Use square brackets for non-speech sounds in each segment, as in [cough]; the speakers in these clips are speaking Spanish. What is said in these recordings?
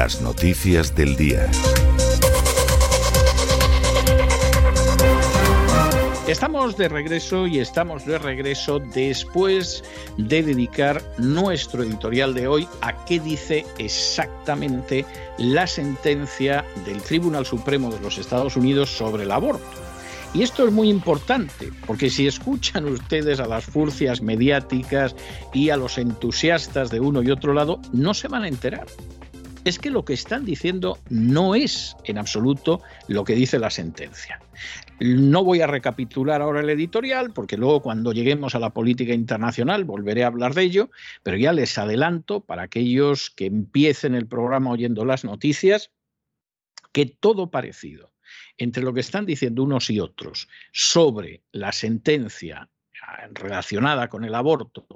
Las noticias del día. Estamos de regreso y estamos de regreso después de dedicar nuestro editorial de hoy a qué dice exactamente la sentencia del Tribunal Supremo de los Estados Unidos sobre el aborto. Y esto es muy importante, porque si escuchan ustedes a las furcias mediáticas y a los entusiastas de uno y otro lado, no se van a enterar es que lo que están diciendo no es en absoluto lo que dice la sentencia. No voy a recapitular ahora el editorial, porque luego cuando lleguemos a la política internacional volveré a hablar de ello, pero ya les adelanto para aquellos que empiecen el programa oyendo las noticias, que todo parecido entre lo que están diciendo unos y otros sobre la sentencia relacionada con el aborto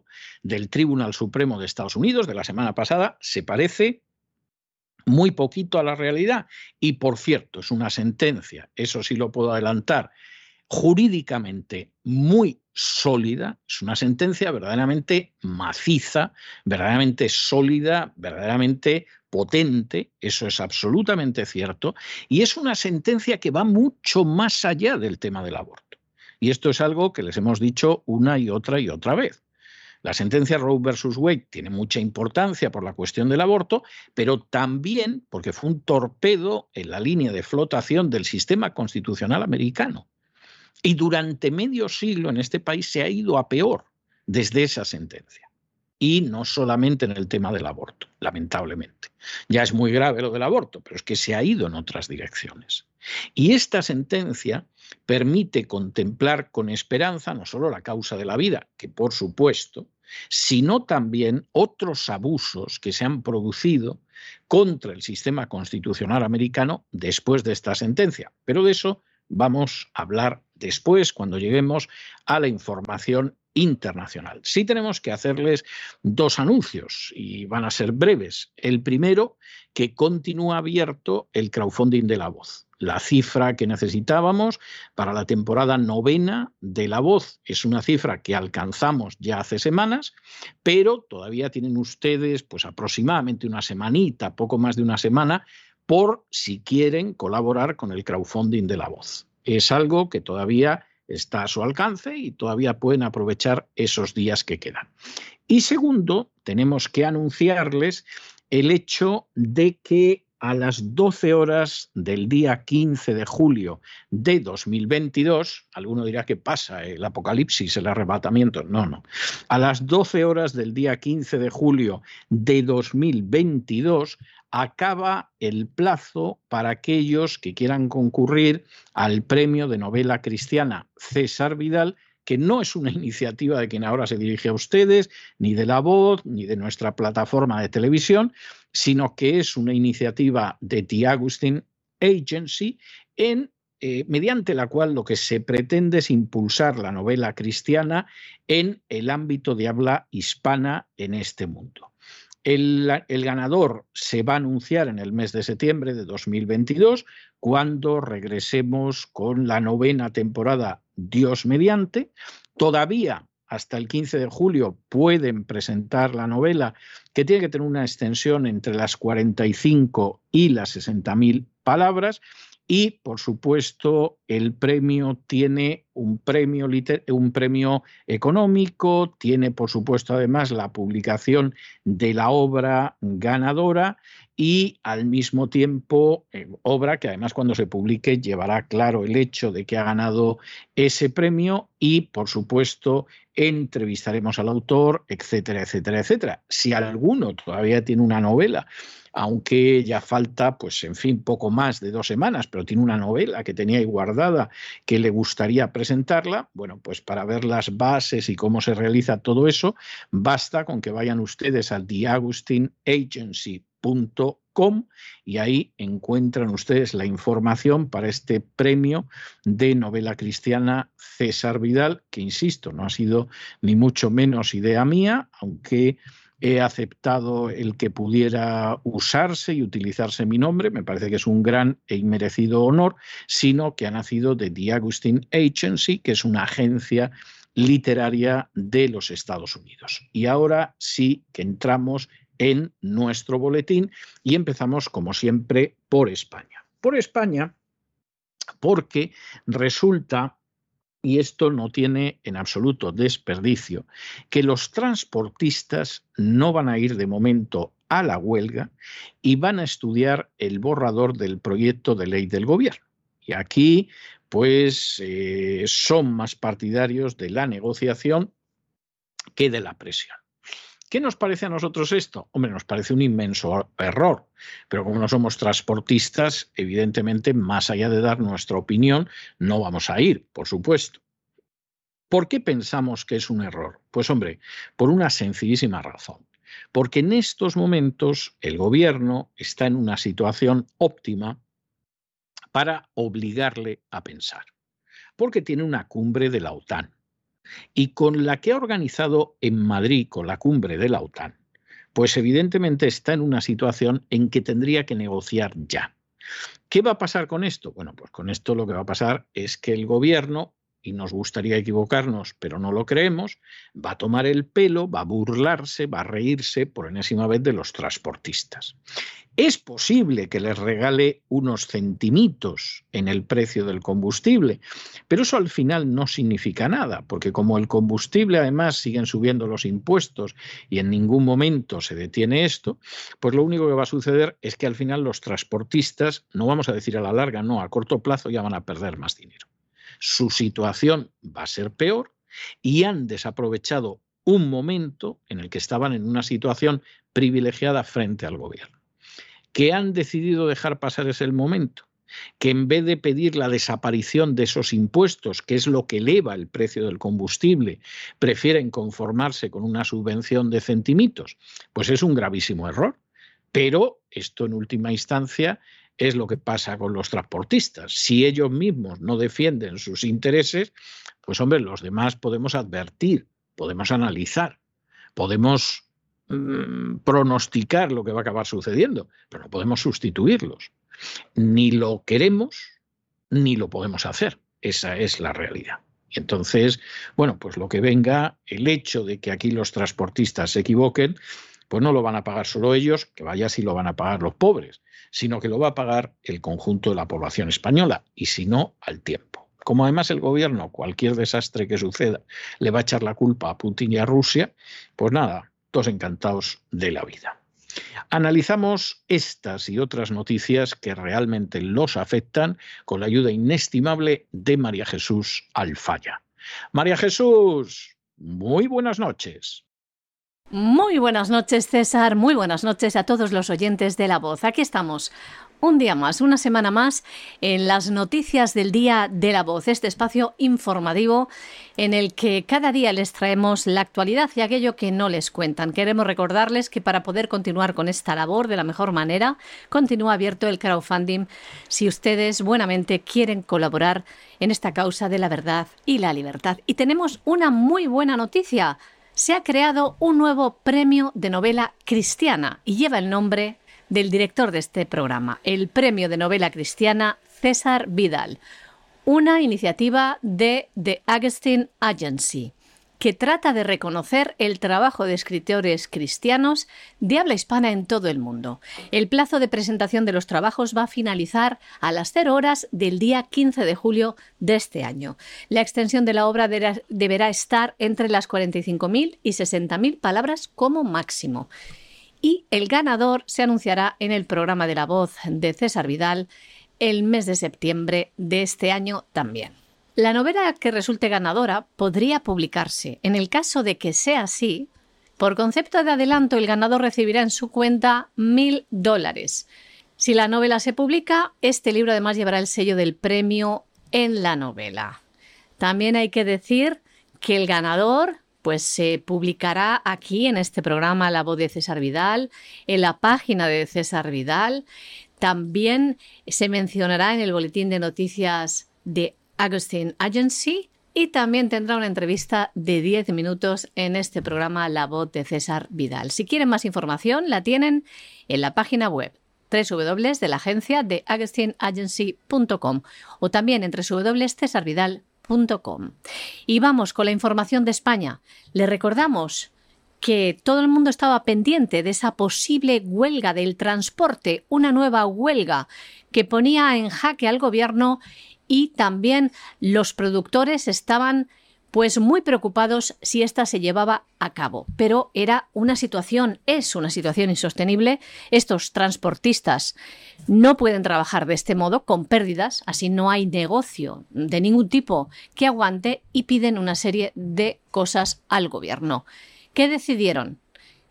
del Tribunal Supremo de Estados Unidos de la semana pasada se parece muy poquito a la realidad. Y por cierto, es una sentencia, eso sí lo puedo adelantar, jurídicamente muy sólida, es una sentencia verdaderamente maciza, verdaderamente sólida, verdaderamente potente, eso es absolutamente cierto, y es una sentencia que va mucho más allá del tema del aborto. Y esto es algo que les hemos dicho una y otra y otra vez. La sentencia Roe versus Wade tiene mucha importancia por la cuestión del aborto, pero también porque fue un torpedo en la línea de flotación del sistema constitucional americano. Y durante medio siglo en este país se ha ido a peor desde esa sentencia. Y no solamente en el tema del aborto, lamentablemente. Ya es muy grave lo del aborto, pero es que se ha ido en otras direcciones. Y esta sentencia permite contemplar con esperanza no solo la causa de la vida, que por supuesto, sino también otros abusos que se han producido contra el sistema constitucional americano después de esta sentencia. Pero de eso vamos a hablar después, cuando lleguemos a la información internacional. Sí tenemos que hacerles dos anuncios y van a ser breves. El primero, que continúa abierto el crowdfunding de la voz. La cifra que necesitábamos para la temporada novena de La Voz es una cifra que alcanzamos ya hace semanas, pero todavía tienen ustedes pues aproximadamente una semanita, poco más de una semana, por si quieren colaborar con el crowdfunding de La Voz. Es algo que todavía está a su alcance y todavía pueden aprovechar esos días que quedan. Y segundo, tenemos que anunciarles el hecho de que a las 12 horas del día 15 de julio de 2022, alguno dirá que pasa el apocalipsis, el arrebatamiento, no, no, a las 12 horas del día 15 de julio de 2022 acaba el plazo para aquellos que quieran concurrir al premio de novela cristiana. César Vidal que no es una [laughs] iniciativa de quien ahora se dirige a ustedes, ni de la voz, ni de nuestra plataforma de televisión, sino que es una iniciativa de The Agustin Agency en eh, mediante la cual lo que se pretende es impulsar la novela cristiana en el ámbito de habla hispana en este mundo. El, el, ganador se va a anunciar en el mes de septiembre de 2022, cuando regresemos con la novena temporada Dios mediante. Todavía hasta el 15 de julio pueden presentar la novela, que tiene que tener una extensión entre las 45 y las 60 mil palabras. Y, por supuesto, el premio tiene un premio, un premio económico, tiene, por supuesto, además la publicación de la obra ganadora y al mismo tiempo eh, obra que además cuando se publique llevará claro el hecho de que ha ganado ese premio y por supuesto entrevistaremos al autor, etcétera, etcétera, etcétera. Si alguno todavía tiene una novela, aunque ya falta, pues en fin, poco más de dos semanas, pero tiene una novela que tenía ahí guardada que le gustaría presentarla, bueno, pues para ver las bases y cómo se realiza todo eso, basta con que vayan ustedes al The Y ahí encuentran ustedes la información para este premio de novela cristiana César Vidal, que insisto, no ha sido ni mucho menos idea mía, aunque he aceptado el que pudiera usarse y utilizarse mi nombre, me parece que es un gran e inmerecido honor, sino que ha nacido de The Agustin Agency, que es una agencia literaria de los Estados Unidos. Y ahora sí que entramos en nuestro boletín y empezamos, como siempre, por España. Por España, porque resulta, y esto no tiene en absoluto desperdicio, que los transportistas no van a ir de momento a la huelga y van a estudiar el borrador del proyecto de ley del gobierno. Y aquí, pues, eh, son más partidarios de la negociación que de la presión. ¿Qué nos parece a nosotros esto? Hombre, nos parece un inmenso error, pero como no somos transportistas, evidentemente, más allá de dar nuestra opinión, no vamos a ir, por supuesto. ¿Por qué pensamos que es un error? Pues hombre, por una sencillísima razón. Porque en estos momentos el gobierno está en una situación óptima para obligarle a pensar. Porque tiene una cumbre de la OTAN y con la que ha organizado en Madrid, con la cumbre de la OTAN, pues evidentemente está en una situación en que tendría que negociar ya. ¿Qué va a pasar con esto? Bueno, pues con esto lo que va a pasar es que el gobierno y nos gustaría equivocarnos, pero no lo creemos, va a tomar el pelo, va a burlarse, va a reírse por enésima vez de los transportistas. Es posible que les regale unos centimitos en el precio del combustible, pero eso al final no significa nada, porque como el combustible además siguen subiendo los impuestos y en ningún momento se detiene esto, pues lo único que va a suceder es que al final los transportistas, no vamos a decir a la larga, no, a corto plazo ya van a perder más dinero su situación va a ser peor y han desaprovechado un momento en el que estaban en una situación privilegiada frente al gobierno. ¿Qué han decidido dejar pasar ese momento? que en vez de pedir la desaparición de esos impuestos, que es lo que eleva el precio del combustible, prefieren conformarse con una subvención de centimitos, pues es un gravísimo error. Pero esto en última instancia es lo que pasa con los transportistas. Si ellos mismos no defienden sus intereses, pues hombre, los demás podemos advertir, podemos analizar, podemos mm, pronosticar lo que va a acabar sucediendo, pero no podemos sustituirlos. Ni lo queremos, ni lo podemos hacer. Esa es la realidad. Y entonces, bueno, pues lo que venga, el hecho de que aquí los transportistas se equivoquen, pues no lo van a pagar solo ellos, que vaya si lo van a pagar los pobres, sino que lo va a pagar el conjunto de la población española, y si no, al tiempo. Como además el gobierno, cualquier desastre que suceda, le va a echar la culpa a Putin y a Rusia, pues nada, todos encantados de la vida. Analizamos estas y otras noticias que realmente los afectan con la ayuda inestimable de María Jesús Alfaya. María Jesús, muy buenas noches. Muy buenas noches, César. Muy buenas noches a todos los oyentes de La Voz. Aquí estamos. Un día más, una semana más, en las noticias del día de la voz, este espacio informativo en el que cada día les traemos la actualidad y aquello que no les cuentan. Queremos recordarles que para poder continuar con esta labor de la mejor manera, continúa abierto el crowdfunding si ustedes buenamente quieren colaborar en esta causa de la verdad y la libertad. Y tenemos una muy buena noticia se ha creado un nuevo premio de novela cristiana y lleva el nombre del director de este programa, el Premio de Novela Cristiana César Vidal, una iniciativa de The Augustine Agency que trata de reconocer el trabajo de escritores cristianos de habla hispana en todo el mundo. El plazo de presentación de los trabajos va a finalizar a las 0 horas del día 15 de julio de este año. La extensión de la obra deberá estar entre las 45.000 y 60.000 palabras como máximo. Y el ganador se anunciará en el programa de la voz de César Vidal el mes de septiembre de este año también. La novela que resulte ganadora podría publicarse. En el caso de que sea así, por concepto de adelanto, el ganador recibirá en su cuenta mil dólares. Si la novela se publica, este libro además llevará el sello del premio en la novela. También hay que decir que el ganador pues se publicará aquí en este programa La voz de César Vidal, en la página de César Vidal. También se mencionará en el boletín de noticias de Agustin Agency y también tendrá una entrevista de 10 minutos en este programa La voz de César Vidal. Si quieren más información, la tienen en la página web www de la agencia de agustinagency.com o también en www.cesarvidal.com. Y vamos con la información de España. Le recordamos que todo el mundo estaba pendiente de esa posible huelga del transporte, una nueva huelga que ponía en jaque al gobierno y también los productores estaban pues muy preocupados si esta se llevaba a cabo. Pero era una situación, es una situación insostenible. Estos transportistas no pueden trabajar de este modo con pérdidas, así no hay negocio de ningún tipo que aguante y piden una serie de cosas al gobierno. ¿Qué decidieron?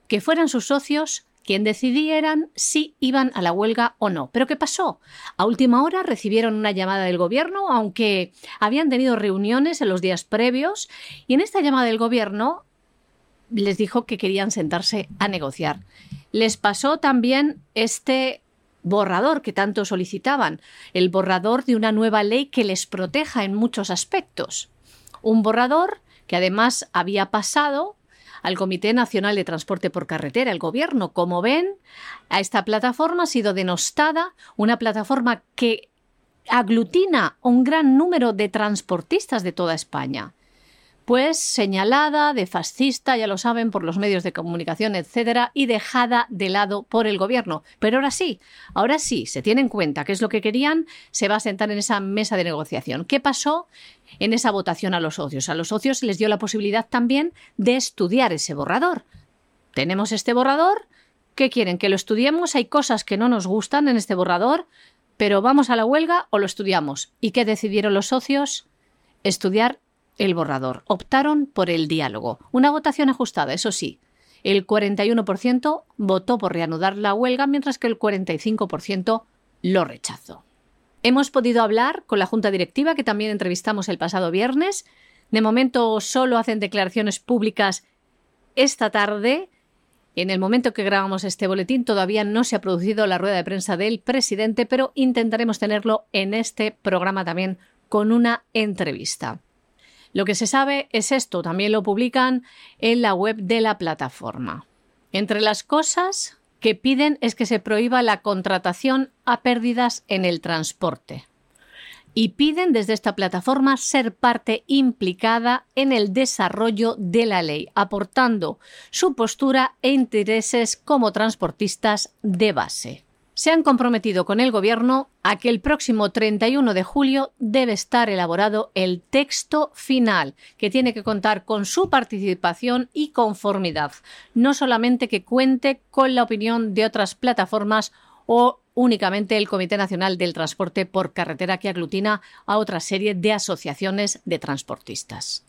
Que fueran sus socios quien decidieran si iban a la huelga o no. Pero ¿qué pasó? A última hora recibieron una llamada del gobierno, aunque habían tenido reuniones en los días previos, y en esta llamada del gobierno les dijo que querían sentarse a negociar. Les pasó también este borrador que tanto solicitaban, el borrador de una nueva ley que les proteja en muchos aspectos. Un borrador que además había pasado al Comité Nacional de Transporte por Carretera, el gobierno. Como ven, a esta plataforma ha sido denostada, una plataforma que aglutina un gran número de transportistas de toda España pues señalada de fascista, ya lo saben, por los medios de comunicación, etcétera, y dejada de lado por el gobierno. Pero ahora sí, ahora sí, se tiene en cuenta qué es lo que querían, se va a sentar en esa mesa de negociación. ¿Qué pasó en esa votación a los socios? A los socios se les dio la posibilidad también de estudiar ese borrador. Tenemos este borrador, ¿qué quieren? ¿Que lo estudiemos? Hay cosas que no nos gustan en este borrador, pero vamos a la huelga o lo estudiamos. ¿Y qué decidieron los socios? Estudiar el borrador. Optaron por el diálogo. Una votación ajustada, eso sí. El 41% votó por reanudar la huelga, mientras que el 45% lo rechazó. Hemos podido hablar con la Junta Directiva, que también entrevistamos el pasado viernes. De momento solo hacen declaraciones públicas esta tarde. En el momento que grabamos este boletín todavía no se ha producido la rueda de prensa del presidente, pero intentaremos tenerlo en este programa también con una entrevista. Lo que se sabe es esto, también lo publican en la web de la plataforma. Entre las cosas que piden es que se prohíba la contratación a pérdidas en el transporte y piden desde esta plataforma ser parte implicada en el desarrollo de la ley, aportando su postura e intereses como transportistas de base. Se han comprometido con el Gobierno a que el próximo 31 de julio debe estar elaborado el texto final, que tiene que contar con su participación y conformidad, no solamente que cuente con la opinión de otras plataformas o únicamente el Comité Nacional del Transporte por Carretera que aglutina a otra serie de asociaciones de transportistas.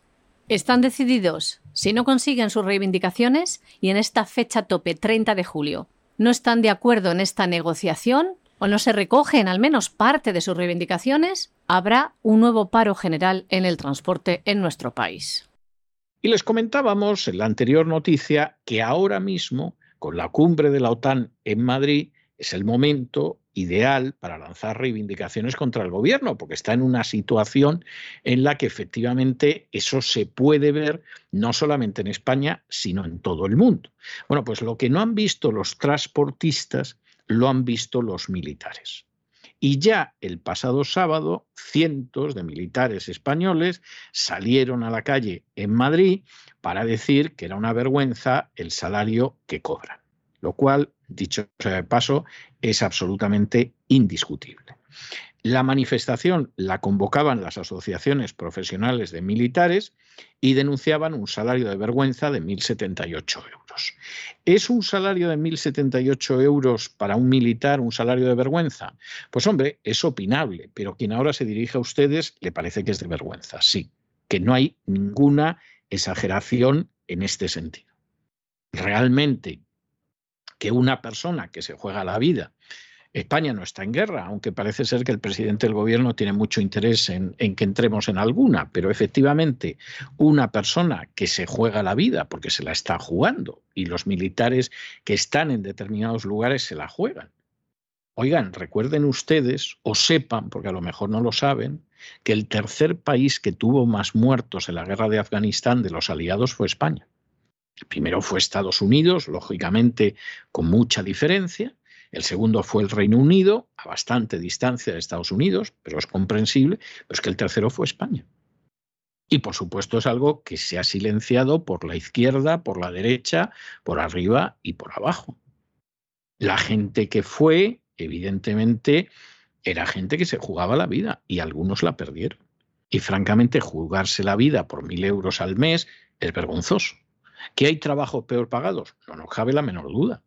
Están decididos, si no consiguen sus reivindicaciones, y en esta fecha tope 30 de julio no están de acuerdo en esta negociación o no se recogen al menos parte de sus reivindicaciones, habrá un nuevo paro general en el transporte en nuestro país. Y les comentábamos en la anterior noticia que ahora mismo, con la cumbre de la OTAN en Madrid, es el momento ideal para lanzar reivindicaciones contra el gobierno, porque está en una situación en la que efectivamente eso se puede ver no solamente en España, sino en todo el mundo. Bueno, pues lo que no han visto los transportistas, lo han visto los militares. Y ya el pasado sábado, cientos de militares españoles salieron a la calle en Madrid para decir que era una vergüenza el salario que cobran, lo cual dicho de paso, es absolutamente indiscutible. La manifestación la convocaban las asociaciones profesionales de militares y denunciaban un salario de vergüenza de 1.078 euros. ¿Es un salario de 1.078 euros para un militar un salario de vergüenza? Pues hombre, es opinable, pero quien ahora se dirige a ustedes le parece que es de vergüenza, sí, que no hay ninguna exageración en este sentido. Realmente que una persona que se juega la vida España no está en guerra, aunque parece ser que el presidente del gobierno tiene mucho interés en, en, que entremos en alguna, pero efectivamente una persona que se juega la vida porque se la está jugando y los militares que están en determinados lugares se la juegan. Oigan, recuerden ustedes o sepan, porque a lo mejor no lo saben, que el tercer país que tuvo más muertos en la guerra de Afganistán de los aliados fue España. Primero fue Estados Unidos, lógicamente con mucha diferencia. El segundo fue el Reino Unido, a bastante distancia de Estados Unidos, pero es comprensible. Pero es que el tercero fue España. Y por supuesto es algo que se ha silenciado por la izquierda, por la derecha, por arriba y por abajo. La gente que fue, evidentemente, era gente que se jugaba la vida y algunos la perdieron. Y francamente, jugarse la vida por mil euros al mes es vergonzoso. ¿Que hay trabajos peor pagados? No nos cabe la menor duda.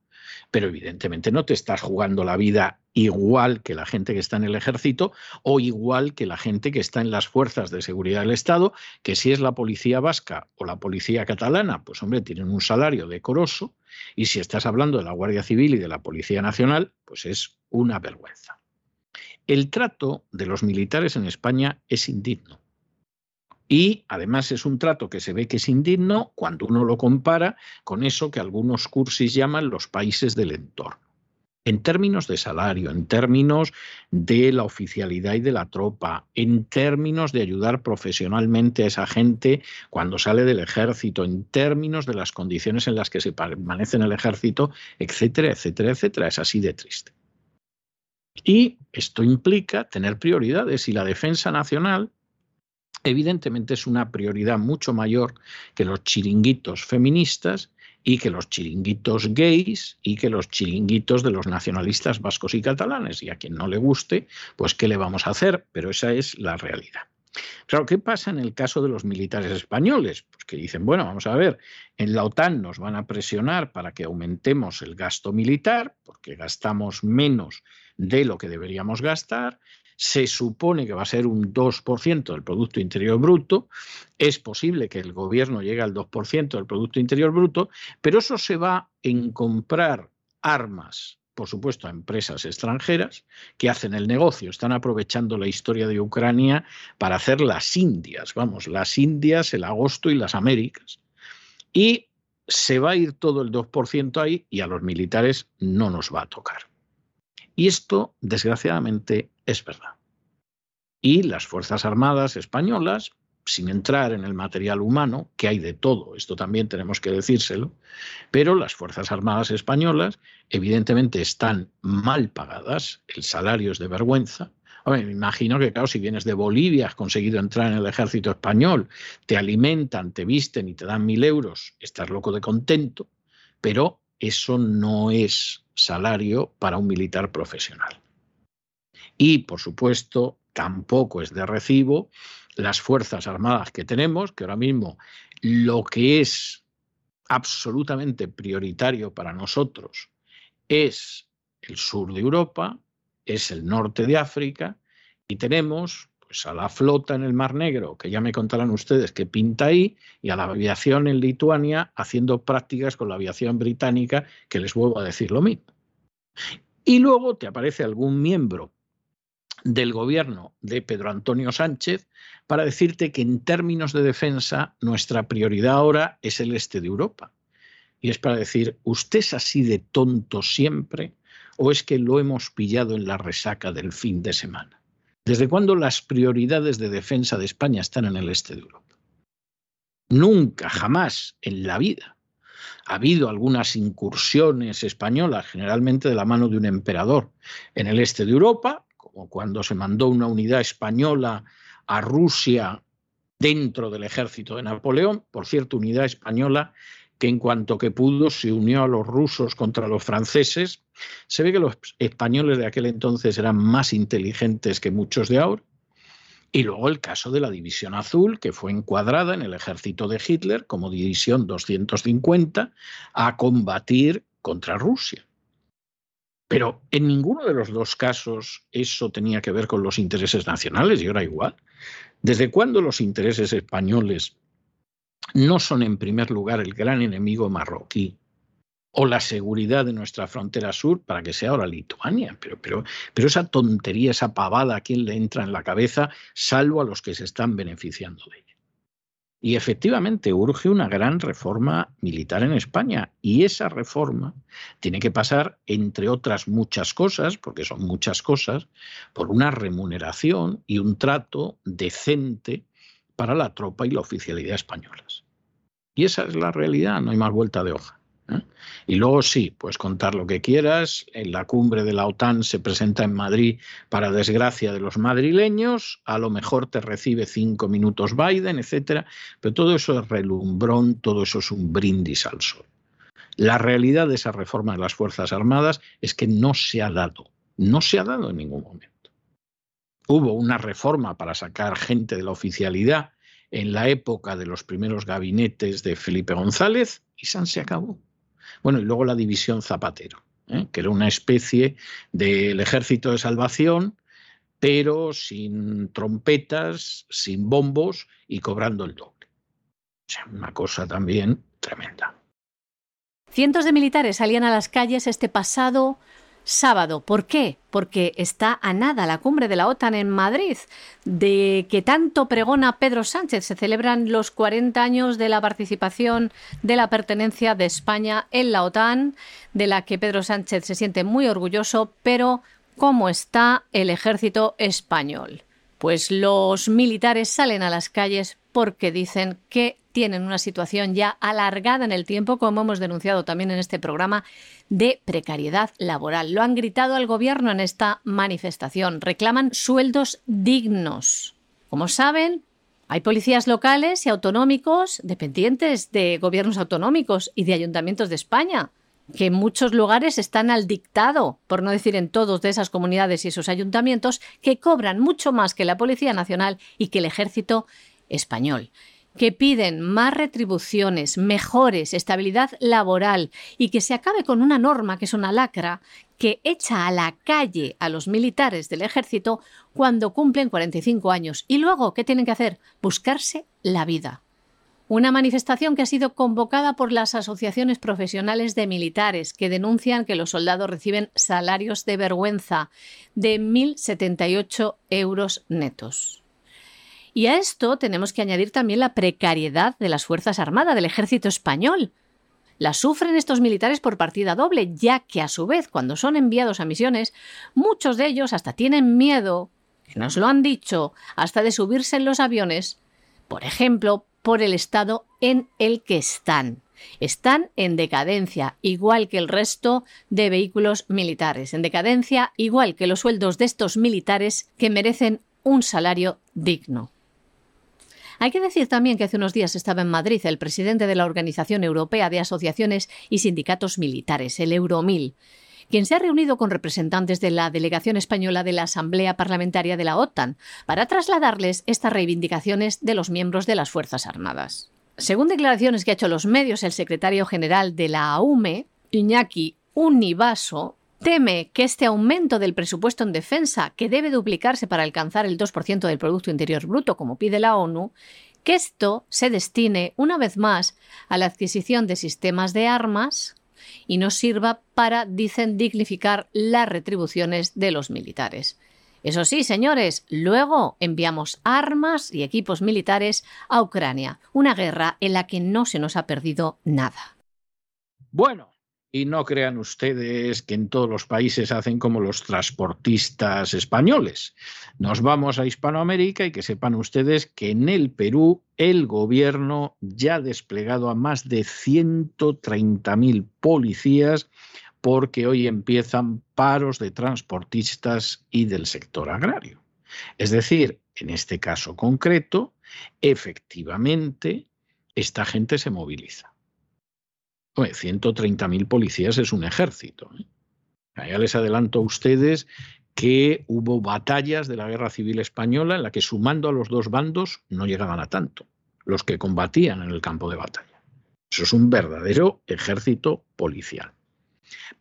Pero evidentemente no te estás jugando la vida igual que la gente que está en el ejército o igual que la gente que está en las fuerzas de seguridad del Estado, que si es la policía vasca o la policía catalana, pues hombre, tienen un salario decoroso, y si estás hablando de la Guardia Civil y de la Policía Nacional, pues es una vergüenza. El trato de los militares en España es indigno. Y además es un trato que se ve que es indigno cuando uno lo compara con eso que algunos cursis llaman los países del entorno. En términos de salario, en términos de la oficialidad y de la tropa, en términos de ayudar profesionalmente a esa gente cuando sale del ejército, en términos de las condiciones en las que se permanece en el ejército, etcétera, etcétera, etcétera. Es así de triste. Y esto implica tener prioridades y la defensa nacional evidentemente es una prioridad mucho mayor que los chiringuitos feministas y que los chiringuitos gays y que los chiringuitos de los nacionalistas vascos y catalanes. Y a quien no le guste, pues ¿qué le vamos a hacer? Pero esa es la realidad. Claro, ¿qué pasa en el caso de los militares españoles? Pues que dicen, bueno, vamos a ver, en la OTAN nos van a presionar para que aumentemos el gasto militar, porque gastamos menos de lo que deberíamos gastar, se supone que va a ser un 2% del Producto Interior Bruto, es posible que el gobierno llegue al 2% del Producto Interior Bruto, pero eso se va en comprar armas por supuesto, a empresas extranjeras que hacen el negocio, están aprovechando la historia de Ucrania para hacer las Indias, vamos, las Indias, el agosto y las Américas. Y se va a ir todo el 2% ahí y a los militares no nos va a tocar. Y esto, desgraciadamente, es verdad. Y las Fuerzas Armadas españolas, sin entrar en el material humano, que hay de todo, esto también tenemos que decírselo, pero las Fuerzas Armadas españolas evidentemente están mal pagadas, el salario es de vergüenza. me imagino que, claro, si vienes de Bolivia, has conseguido entrar en el ejército español, te alimentan, te visten y te dan mil euros, estás loco de contento, pero eso no es salario para un militar profesional. Y, por supuesto, tampoco es de recibo las Fuerzas Armadas que tenemos, que ahora mismo lo que es absolutamente prioritario para nosotros es el sur de Europa, es el norte de África y tenemos pues a la flota en el Mar Negro, que ya me contarán ustedes qué pinta ahí, y a la aviación en Lituania haciendo prácticas con la aviación británica, que les vuelvo a decir lo mismo. Y luego te aparece algún miembro del gobierno de Pedro Antonio Sánchez para decirte que en términos de defensa nuestra prioridad ahora es el este de Europa. Y es para decir, ¿usted es así de tonto siempre o es que lo hemos pillado en la resaca del fin de semana? ¿Desde cuándo las prioridades de defensa de España están en el este de Europa? Nunca, jamás en la vida. Ha habido algunas incursiones españolas, generalmente de la mano de un emperador, en el este de Europa, como cuando se mandó una unidad española a Rusia dentro del ejército de Napoleón, por cierto, unidad española que en cuanto que pudo se unió a los rusos contra los franceses. Se ve que los españoles de aquel entonces eran más inteligentes que muchos de ahora. Y luego el caso de la División Azul, que fue encuadrada en el ejército de Hitler como División 250 a combatir contra Rusia. Pero en ninguno de los dos casos eso tenía que ver con los intereses nacionales y ahora igual. ¿Desde cuándo los intereses españoles no son en primer lugar el gran enemigo marroquí o la seguridad de nuestra frontera sur para que sea ahora Lituania. Pero, pero, pero esa tontería, esa pavada, ¿a quién le entra en la cabeza, salvo a los que se están beneficiando de ella? Y efectivamente urge una gran reforma militar en España. Y esa reforma tiene que pasar, entre otras muchas cosas, porque son muchas cosas, por una remuneración y un trato decente para la tropa y la oficialidad españolas. Y esa es la realidad, no hay más vuelta de hoja. ¿eh? Y luego sí, pues contar lo que quieras. En la cumbre de la OTAN se presenta en Madrid para desgracia de los madrileños. A lo mejor te recibe cinco minutos Biden, etcétera. Pero todo eso es relumbrón, todo eso es un brindis al sol. La realidad de esa reforma de las Fuerzas Armadas es que no se ha dado. No se ha dado en ningún momento. Hubo una reforma para sacar gente de la oficialidad en la época de los primeros gabinetes de Felipe González y San se acabó. Bueno, y luego la división Zapatero, ¿eh? que era una especie del ejército de salvación, pero sin trompetas, sin bombos y cobrando el doble. O sea, una cosa también tremenda. Cientos de militares salían a las calles este pasado sábado. ¿Por qué? Porque está a nada la cumbre de la OTAN en Madrid, de que tanto pregona Pedro Sánchez. Se celebran los 40 años de la participación, de la pertenencia de España en la OTAN, de la que Pedro Sánchez se siente muy orgulloso, pero ¿cómo está el ejército español? Pues los militares salen a las calles porque dicen que tienen una situación ya alargada en el tiempo, como hemos denunciado también en este programa, de precariedad laboral. Lo han gritado al gobierno en esta manifestación. Reclaman sueldos dignos. Como saben, hay policías locales y autonómicos dependientes de gobiernos autonómicos y de ayuntamientos de España, que en muchos lugares están al dictado, por no decir en todos de esas comunidades y esos ayuntamientos, que cobran mucho más que la Policía Nacional y que el Ejército español que piden más retribuciones, mejores, estabilidad laboral y que se acabe con una norma que es una lacra que echa a la calle a los militares del ejército cuando cumplen 45 años. Y luego, ¿qué tienen que hacer? Buscarse la vida. Una manifestación que ha sido convocada por las asociaciones profesionales de militares que denuncian que los soldados reciben salarios de vergüenza de 1.078 euros netos. Y a esto tenemos que añadir también la precariedad de las Fuerzas Armadas del Ejército Español. La sufren estos militares por partida doble, ya que a su vez, cuando son enviados a misiones, muchos de ellos hasta tienen miedo, que nos lo han dicho, hasta de subirse en los aviones, por ejemplo, por el estado en el que están. Están en decadencia, igual que el resto de vehículos militares, en decadencia igual que los sueldos de estos militares que merecen un salario digno. Hay que decir también que hace unos días estaba en Madrid el presidente de la Organización Europea de Asociaciones y Sindicatos Militares, el Euromil, quien se ha reunido con representantes de la delegación española de la Asamblea Parlamentaria de la OTAN para trasladarles estas reivindicaciones de los miembros de las Fuerzas Armadas. Según declaraciones que ha hecho los medios, el secretario general de la AUME, Iñaki Univaso, teme que este aumento del presupuesto en defensa, que debe duplicarse para alcanzar el 2% del Producto Interior Bruto, como pide la ONU, que esto se destine una vez más a la adquisición de sistemas de armas y no sirva para, dicen, dignificar las retribuciones de los militares. Eso sí, señores, luego enviamos armas y equipos militares a Ucrania, una guerra en la que no se nos ha perdido nada. Bueno, y no crean ustedes que en todos los países hacen como los transportistas españoles. Nos vamos a Hispanoamérica y que sepan ustedes que en el Perú el gobierno ya ha desplegado a más de 130.000 policías porque hoy empiezan paros de transportistas y del sector agrario. Es decir, en este caso concreto, efectivamente, esta gente se moviliza. 130.000 policías es un ejército. ¿eh? Ya les adelanto a ustedes que hubo batallas de la Guerra Civil Española en la que sumando a los dos bandos no llegaban a tanto los que combatían en el campo de batalla. Eso es un verdadero ejército policial.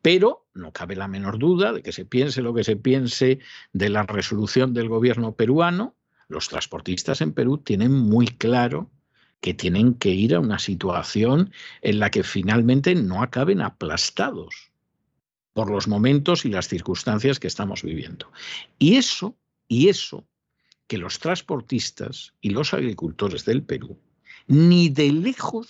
Pero no cabe la menor duda de que se piense lo que se piense de la resolución del gobierno peruano, los transportistas en Perú tienen muy claro que tienen que ir a una situación en la que finalmente no acaben aplastados por los momentos y las circunstancias que estamos viviendo. Y eso, y eso, que los transportistas y los agricultores del Perú ni de lejos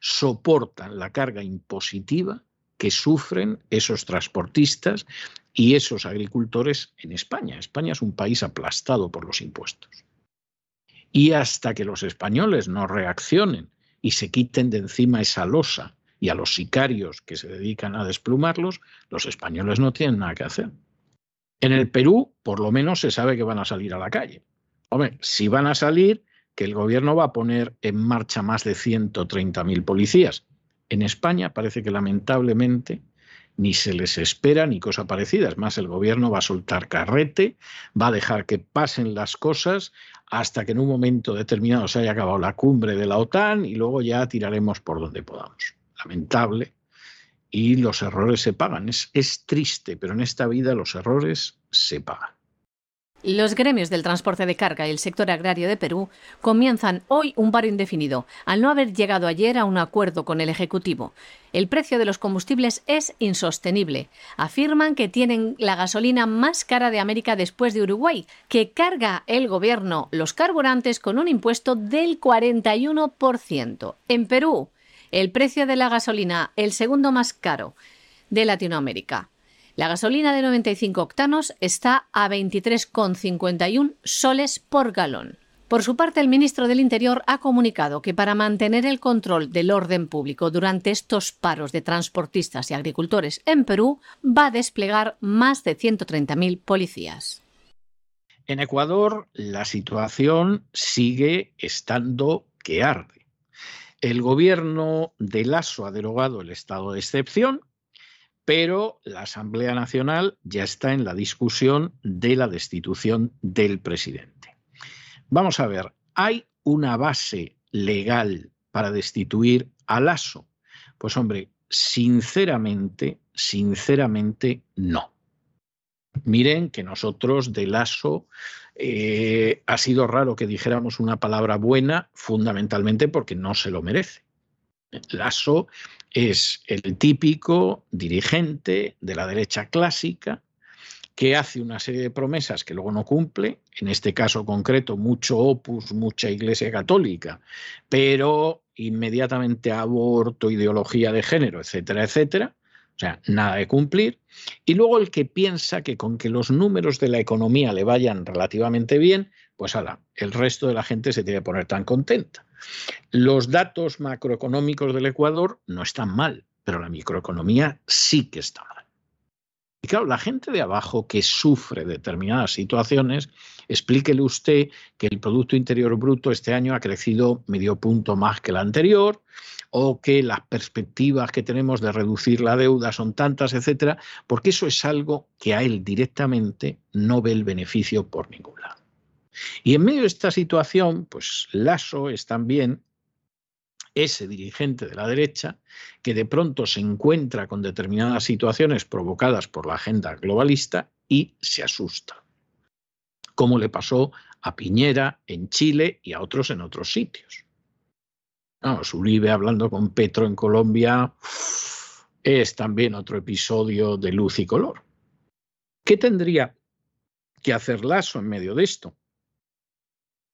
soportan la carga impositiva que sufren esos transportistas y esos agricultores en España. España es un país aplastado por los impuestos. Y hasta que los españoles no reaccionen y se quiten de encima esa losa y a los sicarios que se dedican a desplumarlos, los españoles no tienen nada que hacer. En el Perú, por lo menos, se sabe que van a salir a la calle. Hombre, si van a salir, que el gobierno va a poner en marcha más de 130.000 policías. En España parece que lamentablemente ni se les espera ni cosa parecida. Es más, el gobierno va a soltar carrete, va a dejar que pasen las cosas hasta que en un momento determinado se haya acabado la cumbre de la OTAN y luego ya tiraremos por donde podamos. Lamentable. Y los errores se pagan. Es, es triste, pero en esta vida los errores se pagan. Los gremios del transporte de carga y el sector agrario de Perú comienzan hoy un paro indefinido, al no haber llegado ayer a un acuerdo con el Ejecutivo. El precio de los combustibles es insostenible. Afirman que tienen la gasolina más cara de América después de Uruguay, que carga el gobierno los carburantes con un impuesto del 41%. En Perú, el precio de la gasolina, el segundo más caro de Latinoamérica. La gasolina de 95 octanos está a 23,51 soles por galón. Por su parte, el ministro del Interior ha comunicado que para mantener el control del orden público durante estos paros de transportistas y agricultores en Perú, va a desplegar más de 130.000 policías. En Ecuador, la situación sigue estando que arde. El gobierno de Lasso ha derogado el estado de excepción pero la Asamblea Nacional ya está en la discusión de la destitución del presidente. Vamos a ver, ¿hay una base legal para destituir a Lasso? Pues hombre, sinceramente, sinceramente no. Miren que nosotros de Lasso eh, ha sido raro que dijéramos una palabra buena, fundamentalmente porque no se lo merece. Lasso es el típico dirigente de la derecha clásica que hace una serie de promesas que luego no cumple, en este caso concreto mucho opus, mucha iglesia católica, pero inmediatamente aborto, ideología de género, etcétera, etcétera. O sea, nada de cumplir. Y luego el que piensa que con que los números de la economía le vayan relativamente bien, pues ala, el resto de la gente se tiene que poner tan contenta. Los datos macroeconómicos del Ecuador no están mal, pero la microeconomía sí que está mal. Y claro, la gente de abajo que sufre determinadas situaciones, explíquele usted que el Producto Interior Bruto este año ha crecido medio punto más que el anterior, o que las perspectivas que tenemos de reducir la deuda son tantas, etcétera, porque eso es algo que a él directamente no ve el beneficio por ningún lado. Y en medio de esta situación, pues Lasso es también ese dirigente de la derecha que de pronto se encuentra con determinadas situaciones provocadas por la agenda globalista y se asusta, como le pasó a Piñera en Chile y a otros en otros sitios. No, Uribe hablando con Petro en Colombia es también otro episodio de luz y color. ¿Qué tendría que hacer Lasso en medio de esto?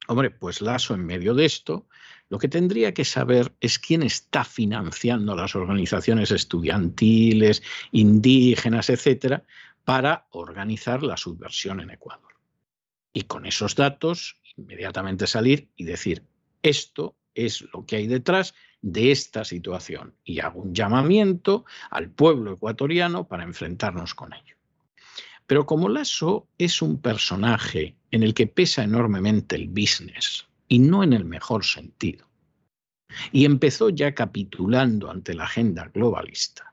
Hombre, pues Lasso en medio de esto lo que tendría que saber es quién está financiando las organizaciones estudiantiles, indígenas, etcétera, para organizar la subversión en Ecuador. Y con esos datos, inmediatamente salir y decir, esto es lo que hay detrás de esta situación. Y hago un llamamiento al pueblo ecuatoriano para enfrentarnos con ello. Pero como Lasso es un personaje en el que pesa enormemente el business, y no en el mejor sentido. Y empezó ya capitulando ante la agenda globalista.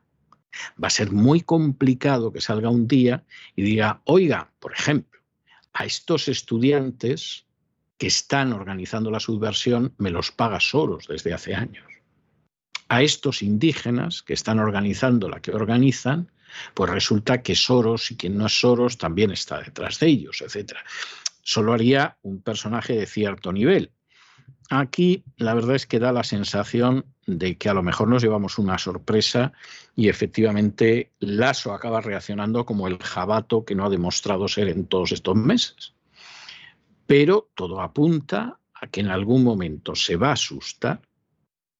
Va a ser muy complicado que salga un día y diga, oiga, por ejemplo, a estos estudiantes que están organizando la subversión me los paga Soros desde hace años. A estos indígenas que están organizando la que organizan, pues resulta que Soros y quien no es Soros también está detrás de ellos, etc solo haría un personaje de cierto nivel. Aquí la verdad es que da la sensación de que a lo mejor nos llevamos una sorpresa y efectivamente Lasso acaba reaccionando como el jabato que no ha demostrado ser en todos estos meses. Pero todo apunta a que en algún momento se va a asustar,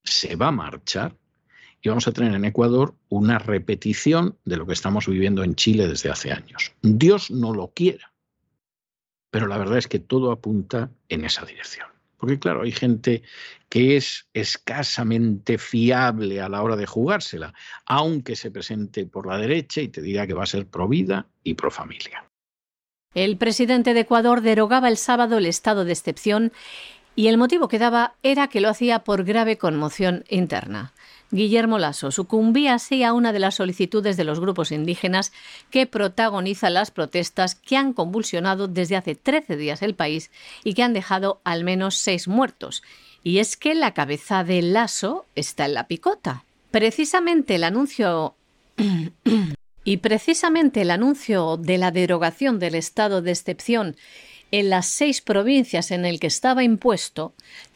se va a marchar y vamos a tener en Ecuador una repetición de lo que estamos viviendo en Chile desde hace años. Dios no lo quiera pero la verdad es que todo apunta en esa dirección. Porque claro, hay gente que es escasamente fiable a la hora de jugársela, aunque se presente por la derecha y te diga que va a ser pro vida y pro familia. El presidente de Ecuador derogaba el sábado el estado de excepción y el motivo que daba era que lo hacía por grave conmoción interna. Guillermo Lasso sucumbía así a una de las solicitudes de los grupos indígenas que protagonizan las protestas que han convulsionado desde hace 13 días el país y que han dejado al menos seis muertos. Y es que la cabeza de Lasso está en la picota. Precisamente el anuncio [clears throat] y precisamente el anuncio de la derogación del estado de excepción en las seis provincias en el que estaba impuesto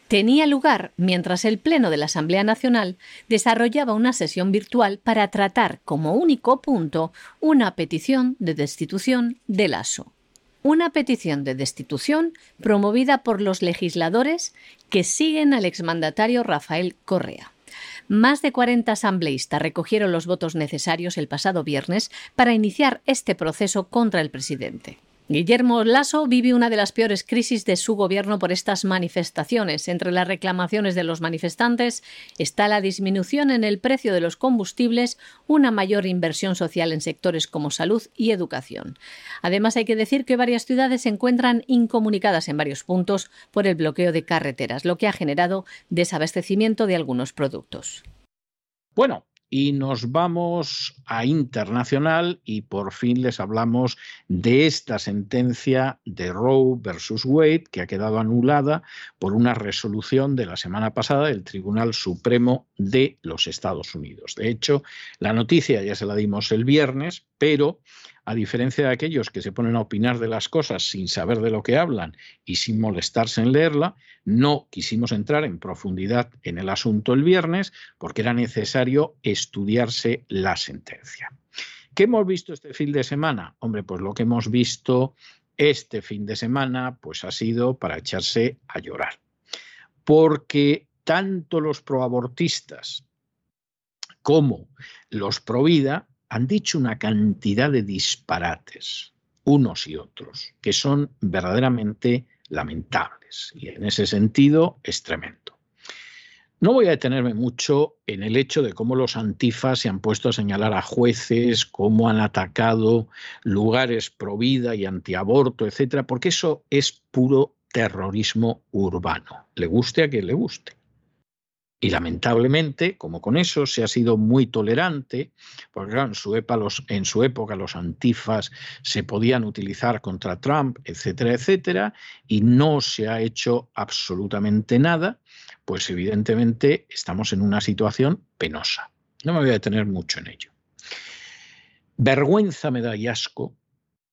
tenía lugar mientras el Pleno de la Asamblea Nacional desarrollaba una sesión virtual para tratar como único punto una petición de destitución de Lasso. Una petición de destitución promovida por los legisladores que siguen al exmandatario Rafael Correa. Más de 40 asambleístas recogieron los votos necesarios el pasado viernes para iniciar este proceso contra el presidente. Guillermo Lasso vive una de las peores crisis de su gobierno por estas manifestaciones. Entre las reclamaciones de los manifestantes está la disminución en el precio de los combustibles, una mayor inversión social en sectores como salud y educación. Además, hay que decir que varias ciudades se encuentran incomunicadas en varios puntos por el bloqueo de carreteras, lo que ha generado desabastecimiento de algunos productos. Bueno, y nos vamos a internacional y por fin les hablamos de esta sentencia de Roe versus Wade que ha quedado anulada por una resolución de la semana pasada del Tribunal Supremo de los Estados Unidos. De hecho, la noticia ya se la dimos el viernes, pero a diferencia de aquellos que se ponen a opinar de las cosas sin saber de lo que hablan y sin molestarse en leerla, no quisimos entrar en profundidad en el asunto el viernes porque era necesario estudiarse la sentencia. ¿Qué hemos visto este fin de semana? Hombre, pues lo que hemos visto este fin de semana pues ha sido para echarse a llorar. Porque tanto los proabortistas como los provida han dicho una cantidad de disparates, unos y otros, que son verdaderamente lamentables. Y en ese sentido es tremendo. No voy a detenerme mucho en el hecho de cómo los antifas se han puesto a señalar a jueces, cómo han atacado lugares pro vida y antiaborto, etcétera, porque eso es puro terrorismo urbano, le guste a quien le guste. Y lamentablemente, como con eso se ha sido muy tolerante, porque en, su época los, en su época los antifas se podían utilizar contra Trump, etcétera, etcétera, y no se ha hecho absolutamente nada, pues evidentemente estamos en una situación penosa. No me voy a detener mucho en ello. Vergüenza me da y asco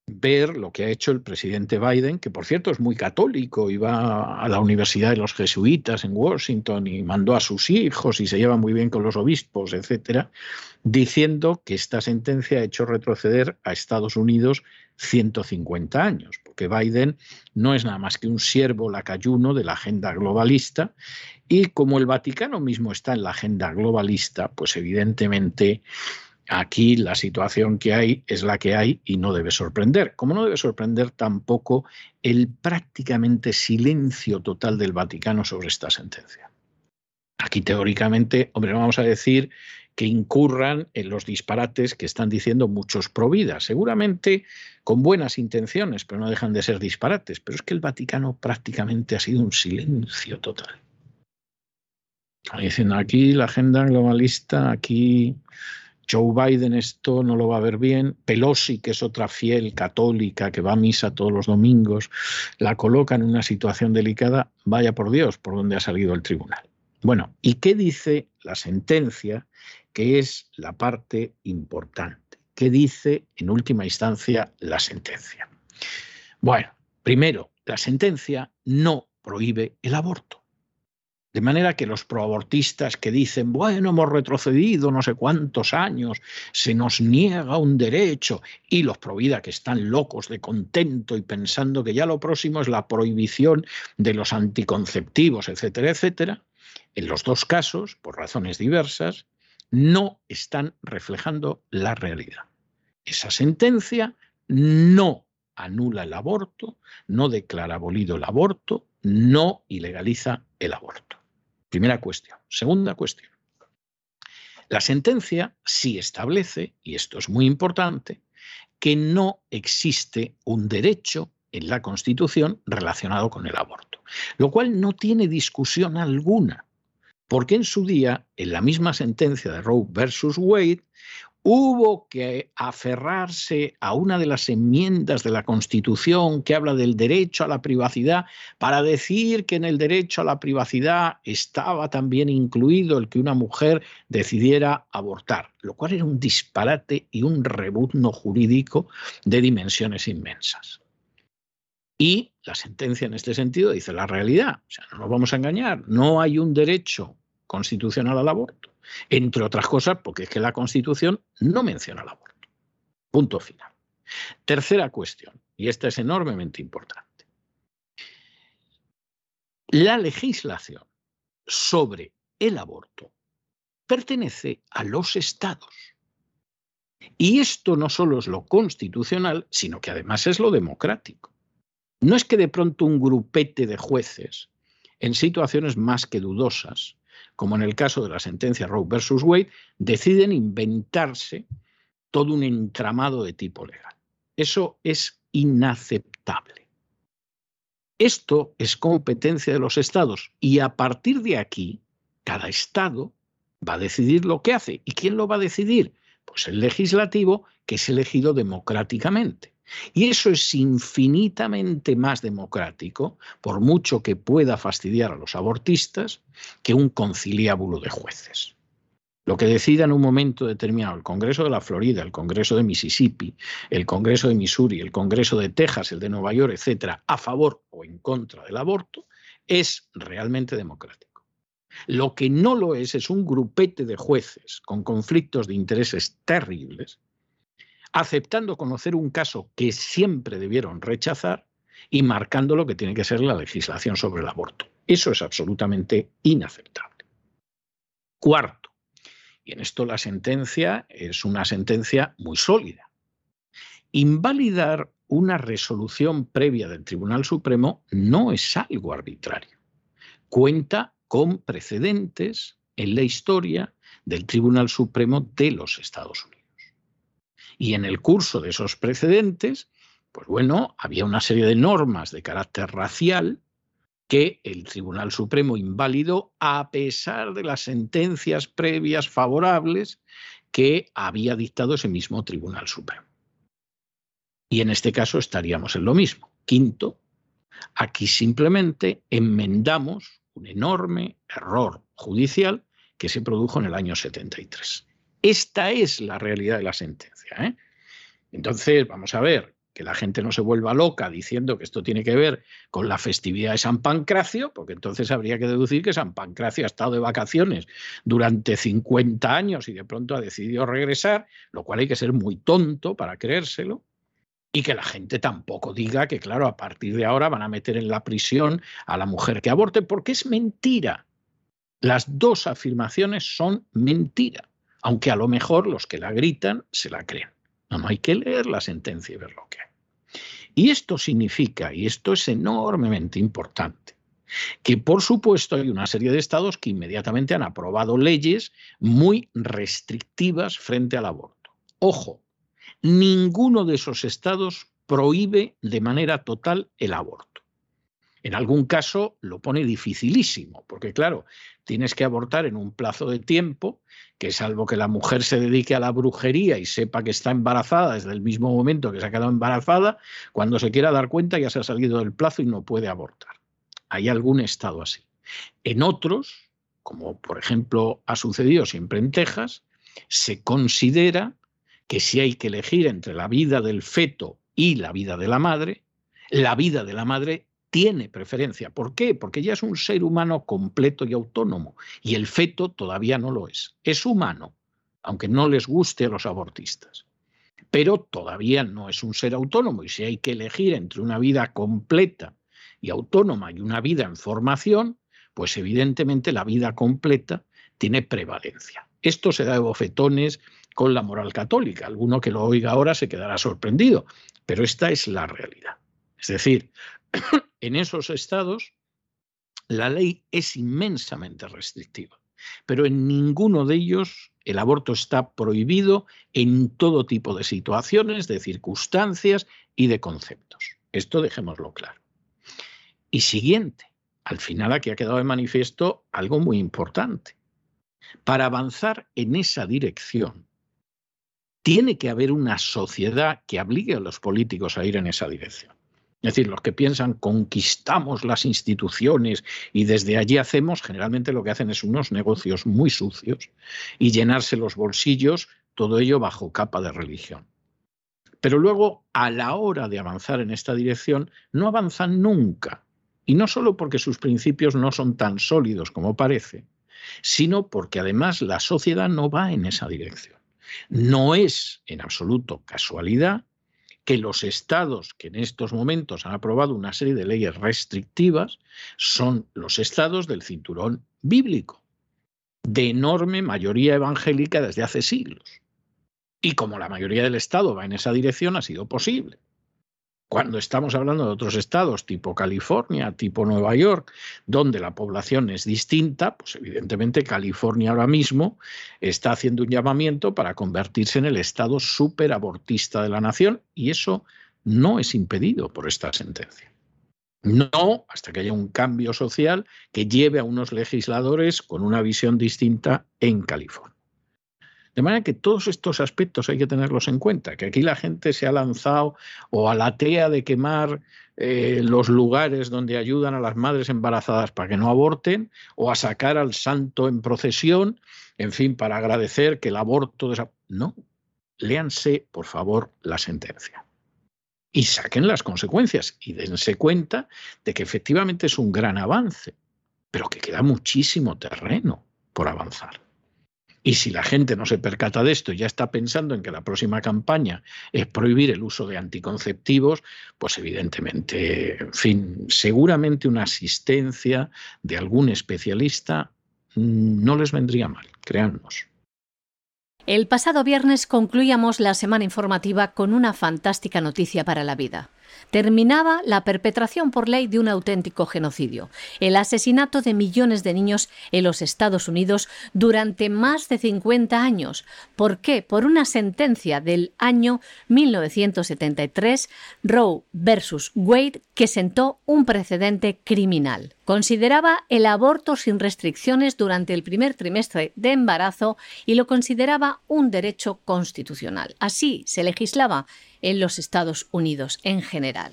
ver lo que ha hecho el presidente Biden, que por cierto es muy católico y va a la Universidad de los Jesuitas en Washington y mandó a sus hijos y se lleva muy bien con los obispos, etcétera, diciendo que esta sentencia ha hecho retroceder a Estados Unidos 150 años, porque Biden no es nada más que un siervo lacayuno de la agenda globalista y como el Vaticano mismo está en la agenda globalista, pues evidentemente Aquí la situación que hay es la que hay y no debe sorprender. Como no debe sorprender tampoco el prácticamente silencio total del Vaticano sobre esta sentencia. Aquí teóricamente, hombre, vamos a decir que incurran en los disparates que están diciendo muchos pro vida, seguramente con buenas intenciones, pero no dejan de ser disparates. Pero es que el Vaticano prácticamente ha sido un silencio total. Diciendo aquí la agenda globalista, aquí Joe Biden esto no lo va a ver bien. Pelosi, que es otra fiel católica que va a misa todos los domingos, la coloca en una situación delicada. Vaya por Dios, por donde ha salido el tribunal. Bueno, ¿y qué dice la sentencia, que es la parte importante? ¿Qué dice en última instancia la sentencia? Bueno, primero, la sentencia no prohíbe el aborto. De manera que los proabortistas que dicen, bueno, hemos retrocedido no sé cuántos años, se nos niega un derecho, y los provida que están locos de contento y pensando que ya lo próximo es la prohibición de los anticonceptivos, etcétera, etcétera, en los dos casos, por razones diversas, no están reflejando la realidad. Esa sentencia no anula el aborto, no declara abolido el aborto, no ilegaliza el aborto. Primera cuestión. Segunda cuestión. La sentencia sí establece, y esto es muy importante, que no existe un derecho en la Constitución relacionado con el aborto, lo cual no tiene discusión alguna, porque en su día, en la misma sentencia de Roe versus Wade, hubo que aferrarse a una de las enmiendas de la Constitución que habla del derecho a la privacidad para decir que en el derecho a la privacidad estaba también incluido el que una mujer decidiera abortar, lo cual era un disparate y un rebuzno jurídico de dimensiones inmensas. Y la sentencia en este sentido dice la realidad, o sea, no nos vamos a engañar, no hay un derecho constitucional al aborto entre otras cosas porque es que la Constitución no menciona el aborto. Punto final. Tercera cuestión, y esta es enormemente importante. La legislación sobre el aborto pertenece a los estados. Y esto no solo es lo constitucional, sino que además es lo democrático. No es que de pronto un grupete de jueces, en situaciones más que dudosas, como en el caso de la sentencia Roe versus Wade, deciden inventarse todo un entramado de tipo legal. Eso es inaceptable. Esto es competencia de los estados y a partir de aquí, cada estado va a decidir lo que hace. ¿Y quién lo va a decidir? Pues el legislativo, que es elegido democráticamente. Y eso es infinitamente más democrático, por mucho que pueda fastidiar a los abortistas, que un conciliábulo de jueces. Lo que decida en un momento determinado el Congreso de la Florida, el Congreso de Mississippi, el Congreso de Missouri, el Congreso de Texas, el de Nueva York, etcétera, a favor o en contra del aborto, es realmente democrático. Lo que no lo es es un grupete de jueces con conflictos de intereses terribles, aceptando conocer un caso que siempre debieron rechazar y marcando lo que tiene que ser la legislación sobre el aborto. Eso es absolutamente inaceptable. Cuarto, y en esto la sentencia es una sentencia muy sólida. Invalidar una resolución previa del Tribunal Supremo no es algo arbitrario. Cuenta con precedentes en la historia del Tribunal Supremo de los Estados Unidos. Y en el curso de esos precedentes, pues bueno, había una serie de normas de carácter racial que el Tribunal Supremo invalidó a pesar de las sentencias previas favorables que había dictado ese mismo Tribunal Supremo. Y en este caso estaríamos en lo mismo. Quinto, aquí simplemente enmendamos un enorme error judicial que se produjo en el año 73. Esta es la realidad de la sentencia. ¿eh? Entonces, vamos a ver, que la gente no se vuelva loca diciendo que esto tiene que ver con la festividad de San Pancracio, porque entonces habría que deducir que San Pancracio ha estado de vacaciones durante 50 años y de pronto ha decidido regresar, lo cual hay que ser muy tonto para creérselo. Y que la gente tampoco diga que, claro, a partir de ahora van a meter en la prisión a la mujer que aborte, porque es mentira. Las dos afirmaciones son mentira, aunque a lo mejor los que la gritan se la creen. No, hay que leer la sentencia y ver lo que hay. Y esto significa, y esto es enormemente importante, que por supuesto hay una serie de estados que inmediatamente han aprobado leyes muy restrictivas frente al aborto. Ojo, ninguno de esos estados prohíbe de manera total el aborto. En algún caso lo pone dificilísimo, porque claro, tienes que abortar en un plazo de tiempo que salvo que la mujer se dedique a la brujería y sepa que está embarazada desde el mismo momento que se ha quedado embarazada, cuando se quiera dar cuenta ya se ha salido del plazo y no puede abortar. Hay algún estado así. En otros, como por ejemplo ha sucedido siempre en Texas, se considera que si hay que elegir entre la vida del feto y la vida de la madre, la vida de la madre tiene preferencia. ¿Por qué? Porque ya es un ser humano completo y autónomo y el feto todavía no lo es. Es humano, aunque no les guste a los abortistas. Pero todavía no es un ser autónomo y si hay que elegir entre una vida completa y autónoma y una vida en formación, pues evidentemente la vida completa tiene prevalencia. Esto se da de bofetones con la moral católica. Alguno que lo oiga ahora se quedará sorprendido, pero esta es la realidad. Es decir, [clears throat] en esos estados la ley es inmensamente restrictiva, pero en ninguno de ellos el aborto está prohibido en todo tipo de situaciones, de circunstancias y de conceptos. Esto dejémoslo claro. Y siguiente, al final aquí ha quedado de manifiesto algo muy importante. Para avanzar en esa dirección, tiene que haber una sociedad que obligue a los políticos a ir en esa dirección. Es decir, los que piensan conquistamos las instituciones y desde allí hacemos, generalmente lo que hacen es unos negocios muy sucios y llenarse los bolsillos, todo ello bajo capa de religión. Pero luego, a la hora de avanzar en esta dirección, no avanzan nunca. Y no solo porque sus principios no son tan sólidos como parece, sino porque además la sociedad no va en esa dirección. No es en absoluto casualidad que los estados que en estos momentos han aprobado una serie de leyes restrictivas son los estados del cinturón bíblico, de enorme mayoría evangélica desde hace siglos. Y como la mayoría del Estado va en esa dirección, ha sido posible. Cuando estamos hablando de otros estados tipo California, tipo Nueva York, donde la población es distinta, pues evidentemente California ahora mismo está haciendo un llamamiento para convertirse en el estado superabortista de la nación y eso no es impedido por esta sentencia. No hasta que haya un cambio social que lleve a unos legisladores con una visión distinta en California. De manera que todos estos aspectos hay que tenerlos en cuenta, que aquí la gente se ha lanzado o a la tea de quemar eh, los lugares donde ayudan a las madres embarazadas para que no aborten, o a sacar al santo en procesión, en fin, para agradecer que el aborto... No, léanse, por favor, la sentencia. Y saquen las consecuencias y dense cuenta de que efectivamente es un gran avance, pero que queda muchísimo terreno por avanzar. Y si la gente no se percata de esto y ya está pensando en que la próxima campaña es prohibir el uso de anticonceptivos, pues evidentemente, en fin, seguramente una asistencia de algún especialista no les vendría mal, créannos. El pasado viernes concluíamos la semana informativa con una fantástica noticia para la vida terminaba la perpetración por ley de un auténtico genocidio, el asesinato de millones de niños en los Estados Unidos durante más de 50 años. ¿Por qué? Por una sentencia del año 1973, Roe versus Wade, que sentó un precedente criminal. Consideraba el aborto sin restricciones durante el primer trimestre de embarazo y lo consideraba un derecho constitucional. Así se legislaba en los Estados Unidos en general.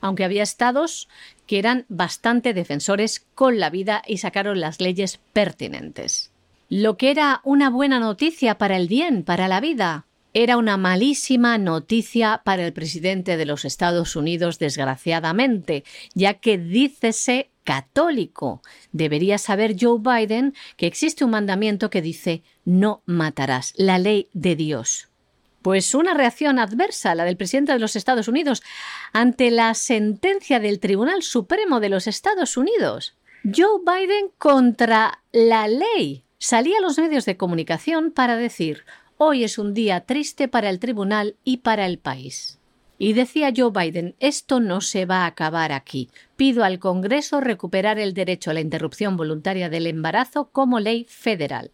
Aunque había estados que eran bastante defensores con la vida y sacaron las leyes pertinentes. Lo que era una buena noticia para el bien, para la vida, era una malísima noticia para el presidente de los Estados Unidos, desgraciadamente, ya que dícese católico. Debería saber Joe Biden que existe un mandamiento que dice no matarás, la ley de Dios. Pues una reacción adversa, la del presidente de los Estados Unidos, ante la sentencia del Tribunal Supremo de los Estados Unidos. Joe Biden contra la ley. Salía a los medios de comunicación para decir hoy es un día triste para el tribunal y para el país. Y decía Joe Biden, esto no se va a acabar aquí. Pido al Congreso recuperar el derecho a la interrupción voluntaria del embarazo como ley federal.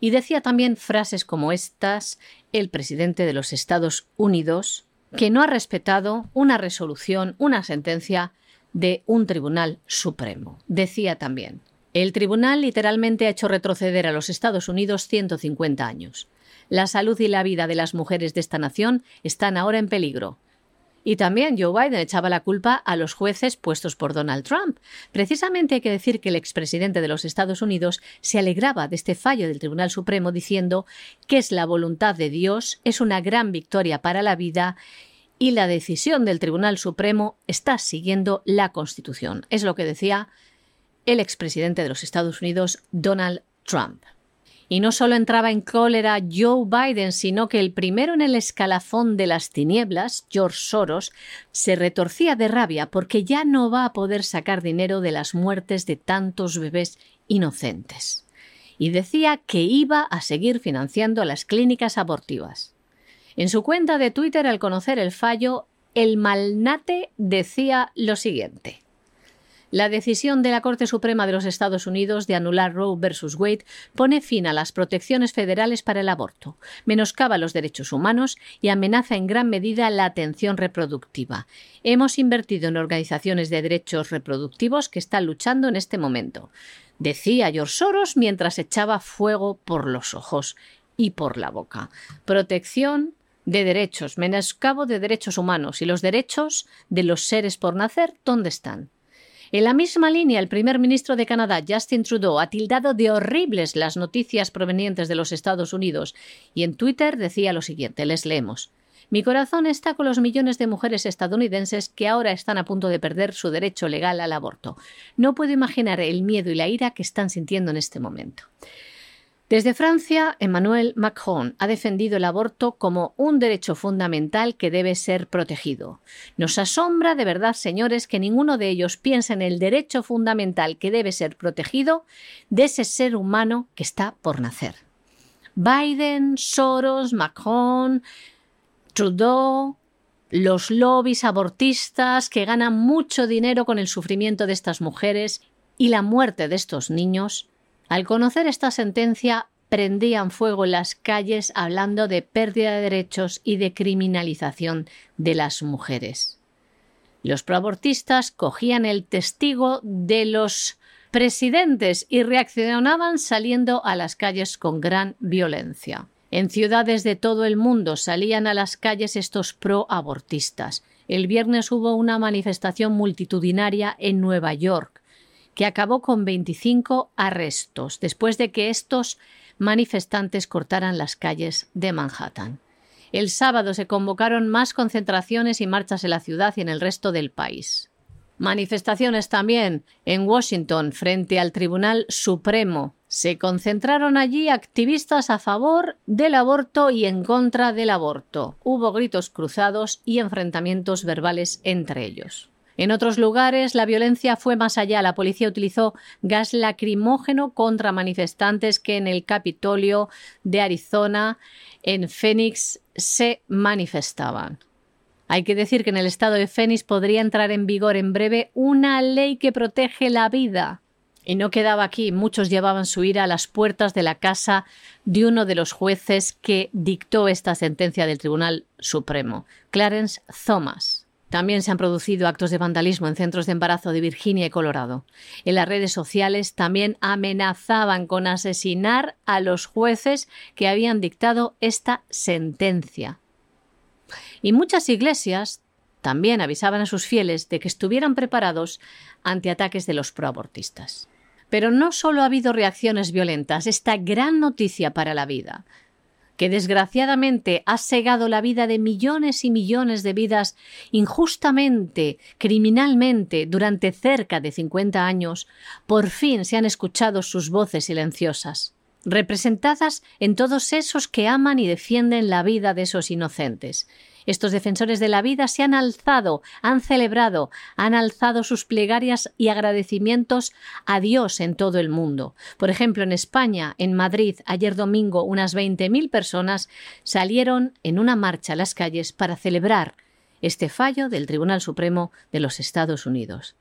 Y decía también frases como estas el presidente de los Estados Unidos, que no ha respetado una resolución, una sentencia de un tribunal supremo. Decía también, el tribunal literalmente ha hecho retroceder a los Estados Unidos 150 años. La salud y la vida de las mujeres de esta nación están ahora en peligro. Y también Joe Biden echaba la culpa a los jueces puestos por Donald Trump. Precisamente hay que decir que el expresidente de los Estados Unidos se alegraba de este fallo del Tribunal Supremo diciendo que es la voluntad de Dios, es una gran victoria para la vida y la decisión del Tribunal Supremo está siguiendo la Constitución. Es lo que decía el expresidente de los Estados Unidos, Donald Trump. Y no solo entraba en cólera Joe Biden, sino que el primero en el escalafón de las tinieblas, George Soros, se retorcía de rabia porque ya no va a poder sacar dinero de las muertes de tantos bebés inocentes. Y decía que iba a seguir financiando las clínicas abortivas. En su cuenta de Twitter, al conocer el fallo, el malnate decía lo siguiente. La decisión de la Corte Suprema de los Estados Unidos de anular Roe versus Wade pone fin a las protecciones federales para el aborto, menoscaba los derechos humanos y amenaza en gran medida la atención reproductiva. Hemos invertido en organizaciones de derechos reproductivos que están luchando en este momento, decía George Soros mientras echaba fuego por los ojos y por la boca. Protección de derechos, menoscabo de derechos humanos y los derechos de los seres por nacer, ¿dónde están? En la misma línea, el primer ministro de Canadá, Justin Trudeau, ha tildado de horribles las noticias provenientes de los Estados Unidos y en Twitter decía lo siguiente, les leemos. Mi corazón está con los millones de mujeres estadounidenses que ahora están a punto de perder su derecho legal al aborto. No puedo imaginar el miedo y la ira que están sintiendo en este momento. Desde Francia, Emmanuel Macron ha defendido el aborto como un derecho fundamental que debe ser protegido. Nos asombra de verdad, señores, que ninguno de ellos piense en el derecho fundamental que debe ser protegido de ese ser humano que está por nacer. Biden, Soros, Macron, Trudeau, los lobbies abortistas que ganan mucho dinero con el sufrimiento de estas mujeres y la muerte de estos niños al conocer esta sentencia, prendían fuego en las calles hablando de pérdida de derechos y de criminalización de las mujeres. Los proabortistas cogían el testigo de los presidentes y reaccionaban saliendo a las calles con gran violencia. En ciudades de todo el mundo salían a las calles estos pro-abortistas. El viernes hubo una manifestación multitudinaria en Nueva York que acabó con 25 arrestos después de que estos manifestantes cortaran las calles de Manhattan. El sábado se convocaron más concentraciones y marchas en la ciudad y en el resto del país. Manifestaciones también en Washington frente al Tribunal Supremo. Se concentraron allí activistas a favor del aborto y en contra del aborto. Hubo gritos cruzados y enfrentamientos verbales entre ellos. En otros lugares la violencia fue más allá. La policía utilizó gas lacrimógeno contra manifestantes que en el Capitolio de Arizona, en Phoenix, se manifestaban. Hay que decir que en el estado de Phoenix podría entrar en vigor en breve una ley que protege la vida. Y no quedaba aquí, muchos llevaban su ira a las puertas de la casa de uno de los jueces que dictó esta sentencia del Tribunal Supremo, Clarence Thomas. También se han producido actos de vandalismo en centros de embarazo de Virginia y Colorado. En las redes sociales también amenazaban con asesinar a los jueces que habían dictado esta sentencia. Y muchas iglesias también avisaban a sus fieles de que estuvieran preparados ante ataques de los proabortistas. Pero no solo ha habido reacciones violentas, esta gran noticia para la vida que desgraciadamente ha segado la vida de millones y millones de vidas injustamente, criminalmente, durante cerca de 50 años, por fin se han escuchado sus voces silenciosas, representadas en todos esos que aman y defienden la vida de esos inocentes, estos defensores de la vida se han alzado, han celebrado, han alzado sus plegarias y agradecimientos a Dios en todo el mundo. Por ejemplo, en España, en Madrid, ayer domingo, unas 20.000 personas salieron en una marcha a las calles para celebrar este fallo del Tribunal Supremo de los Estados Unidos.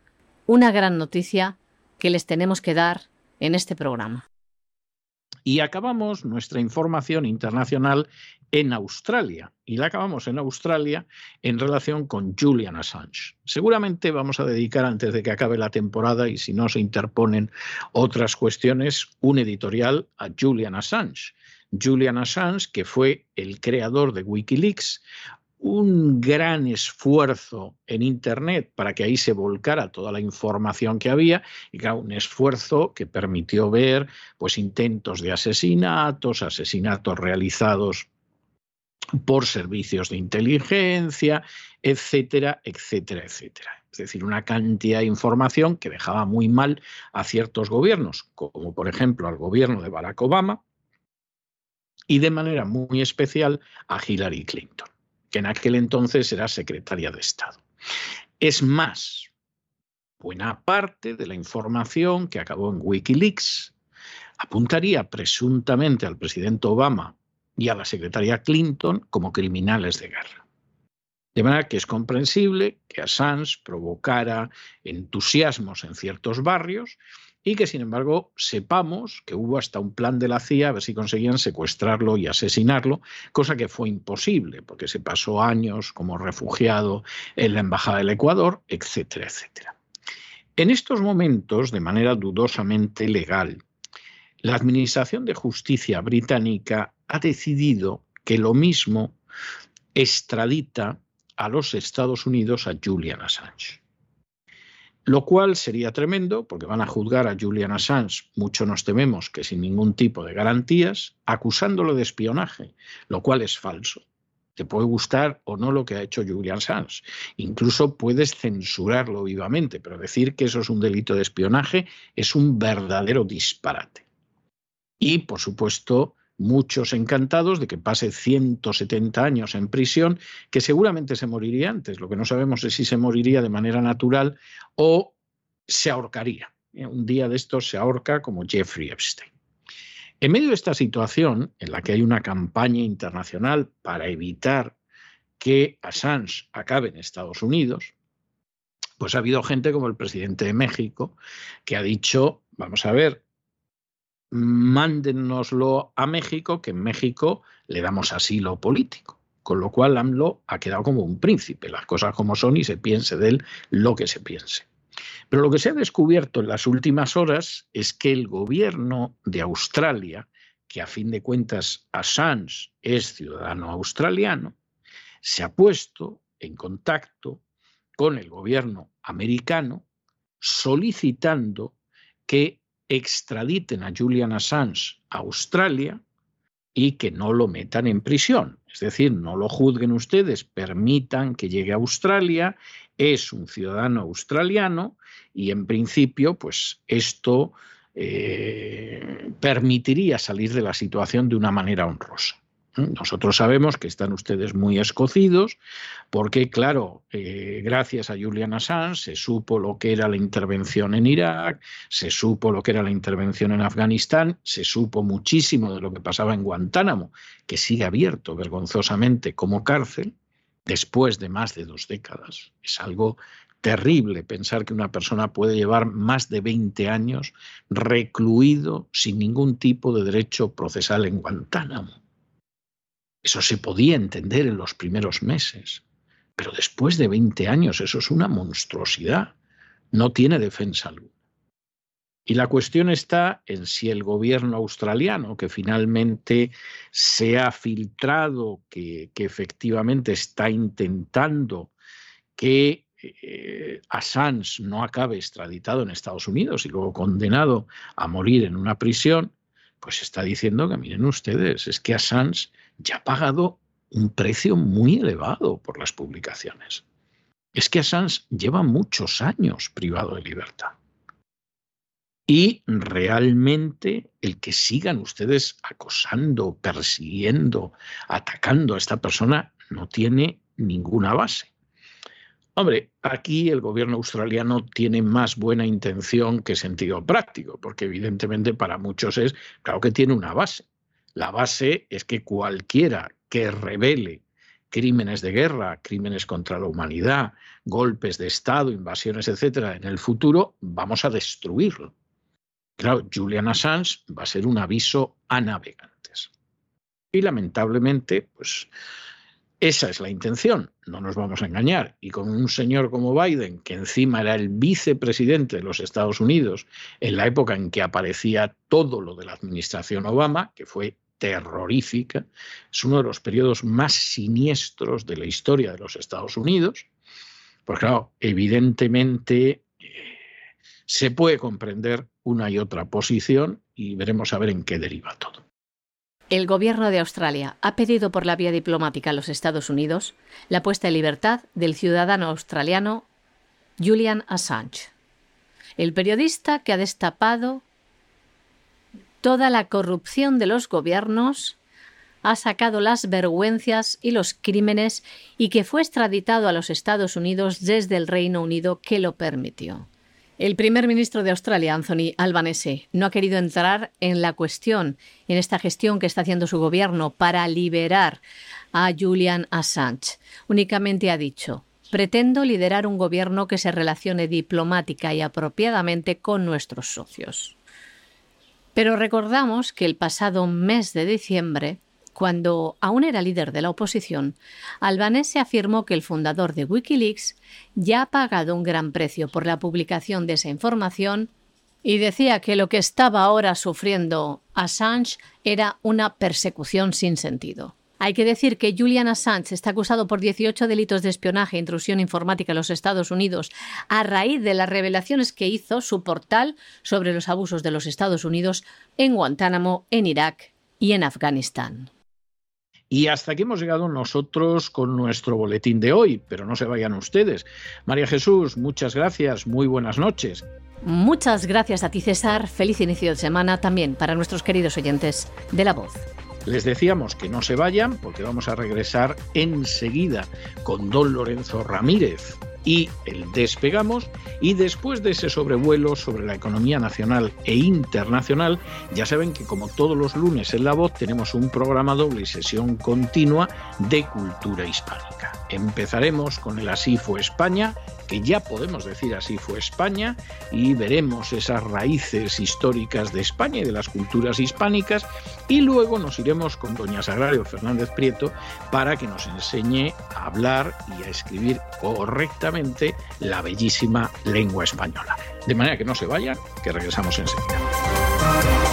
Una gran noticia que les tenemos que dar en este programa. Y acabamos nuestra información internacional en Australia. Y la acabamos en Australia en relación con Julian Assange. Seguramente vamos a dedicar, antes de que acabe la temporada y si no se interponen otras cuestiones, un editorial a Julian Assange. Julian Assange, que fue el creador de Wikileaks, un gran esfuerzo en Internet para que ahí se volcara toda la información que había y claro, un esfuerzo que permitió ver pues intentos de asesinatos, asesinatos realizados por servicios de inteligencia, etcétera, etcétera, etcétera. Es decir, una cantidad de información que dejaba muy mal a ciertos gobiernos, como por ejemplo al gobierno de Barack Obama y de manera muy especial a Hillary Clinton que en aquel entonces era secretaria de Estado. Es más, buena parte de la información que acabó en Wikileaks apuntaría presuntamente al presidente Obama y a la secretaria Clinton como criminales de guerra. De manera que es comprensible que Assange provocara entusiasmos en ciertos barrios y que sin embargo sepamos que hubo hasta un plan de la CIA a ver si conseguían secuestrarlo y asesinarlo, cosa que fue imposible porque se pasó años como refugiado en la Embajada del Ecuador, etcétera, etcétera. En estos momentos, de manera dudosamente legal, la Administración de Justicia británica ha decidido que lo mismo extradita a los Estados Unidos a Julian Assange lo cual sería tremendo porque van a juzgar a Julian Assange, mucho nos tememos que sin ningún tipo de garantías, acusándolo de espionaje, lo cual es falso. Te puede gustar o no lo que ha hecho Julian Assange. Incluso puedes censurarlo vivamente, pero decir que eso es un delito de espionaje es un verdadero disparate. Y, por supuesto, muchos encantados de que pase 170 años en prisión, que seguramente se moriría antes. Lo que no sabemos es si se moriría de manera natural o se ahorcaría. Un día de estos se ahorca como Jeffrey Epstein. En medio de esta situación, en la que hay una campaña internacional para evitar que Assange acabe en Estados Unidos, pues ha habido gente como el presidente de México que ha dicho, vamos a ver, mándenoslo a México, que en México le damos asilo político. Con lo cual AMLO ha quedado como un príncipe, las cosas como son y se piense de él lo que se piense. Pero lo que se ha descubierto en las últimas horas es que el gobierno de Australia, que a fin de cuentas Assange es ciudadano australiano, se ha puesto en contacto con el gobierno americano solicitando que extraditen a Julian Assange a Australia y que no lo metan en prisión. Es decir, no lo juzguen ustedes, permitan que llegue a Australia, es un ciudadano australiano y en principio, pues esto eh, permitiría salir de la situación de una manera honrosa. Nosotros sabemos que están ustedes muy escocidos porque, claro, eh, gracias a Julian Assange se supo lo que era la intervención en Irak, se supo lo que era la intervención en Afganistán, se supo muchísimo de lo que pasaba en Guantánamo, que sigue abierto vergonzosamente como cárcel después de más de dos décadas. Es algo terrible pensar que una persona puede llevar más de 20 años recluido sin ningún tipo de derecho procesal en Guantánamo. Eso se podía entender en los primeros meses, pero después de 20 años eso es una monstruosidad. No tiene defensa alguna. Y la cuestión está en si el gobierno australiano, que finalmente se ha filtrado, que, efectivamente está intentando que eh, Assange no acabe extraditado en Estados Unidos y luego condenado a morir en una prisión, pues está diciendo que miren ustedes, es que Assange ya ha pagado un precio muy elevado por las publicaciones. Es que Assange lleva muchos años privado de libertad. Y realmente el que sigan ustedes acosando, persiguiendo, atacando a esta persona no tiene ninguna base. Hombre, aquí el gobierno australiano tiene más buena intención que sentido práctico, porque evidentemente para muchos es, claro que tiene una base. La base es que cualquiera que revele crímenes de guerra, crímenes contra la humanidad, golpes de Estado, invasiones, etcétera, en el futuro, vamos a destruirlo. Claro, Julian Assange va a ser un aviso a navegantes. Y lamentablemente, pues esa es la intención, no nos vamos a engañar. Y con un señor como Biden, que encima era el vicepresidente de los Estados Unidos en la época en que aparecía todo lo de la administración Obama, que fue terrorífica, es uno de los periodos más siniestros de la historia de los Estados Unidos, pues claro, evidentemente eh, se puede comprender una y otra posición y veremos a ver en qué deriva todo. El gobierno de Australia ha pedido por la vía diplomática a los Estados Unidos la puesta en libertad del ciudadano australiano Julian Assange, el periodista que ha destapado toda la corrupción de los gobiernos, ha sacado las vergüenzas y los crímenes y que fue extraditado a los Estados Unidos desde el Reino Unido que lo permitió. El primer ministro de Australia, Anthony Albanese, no ha querido entrar en la cuestión, en esta gestión que está haciendo su gobierno para liberar a Julian Assange. Únicamente ha dicho, pretendo liderar un gobierno que se relacione diplomática y apropiadamente con nuestros socios. Pero recordamos que el pasado mes de diciembre, cuando aún era líder de la oposición, Albanese afirmó que el fundador de Wikileaks ya ha pagado un gran precio por la publicación de esa información y decía que lo que estaba ahora sufriendo Assange era una persecución sin sentido. Hay que decir que Julian Assange está acusado por 18 delitos de espionaje e intrusión informática en los Estados Unidos a raíz de las revelaciones que hizo su portal sobre los abusos de los Estados Unidos en Guantánamo, en Irak y en Afganistán. Y hasta aquí hemos llegado nosotros con nuestro boletín de hoy, pero no se vayan ustedes. María Jesús, muchas gracias, muy buenas noches. Muchas gracias a ti, César. Feliz inicio de semana también para nuestros queridos oyentes de La Voz. Les decíamos que no se vayan porque vamos a regresar enseguida con don Lorenzo Ramírez y el despegamos y después de ese sobrevuelo sobre la economía nacional e internacional, ya saben que como todos los lunes en La Voz tenemos un programa doble y sesión continua de cultura hispánica. Empezaremos con el Así fue España, que ya podemos decir así fue España, y veremos esas raíces históricas de España y de las culturas hispánicas, y luego nos iremos con doña Sagrario Fernández Prieto para que nos enseñe a hablar y a escribir correctamente la bellísima lengua española. De manera que no se vayan, que regresamos enseguida.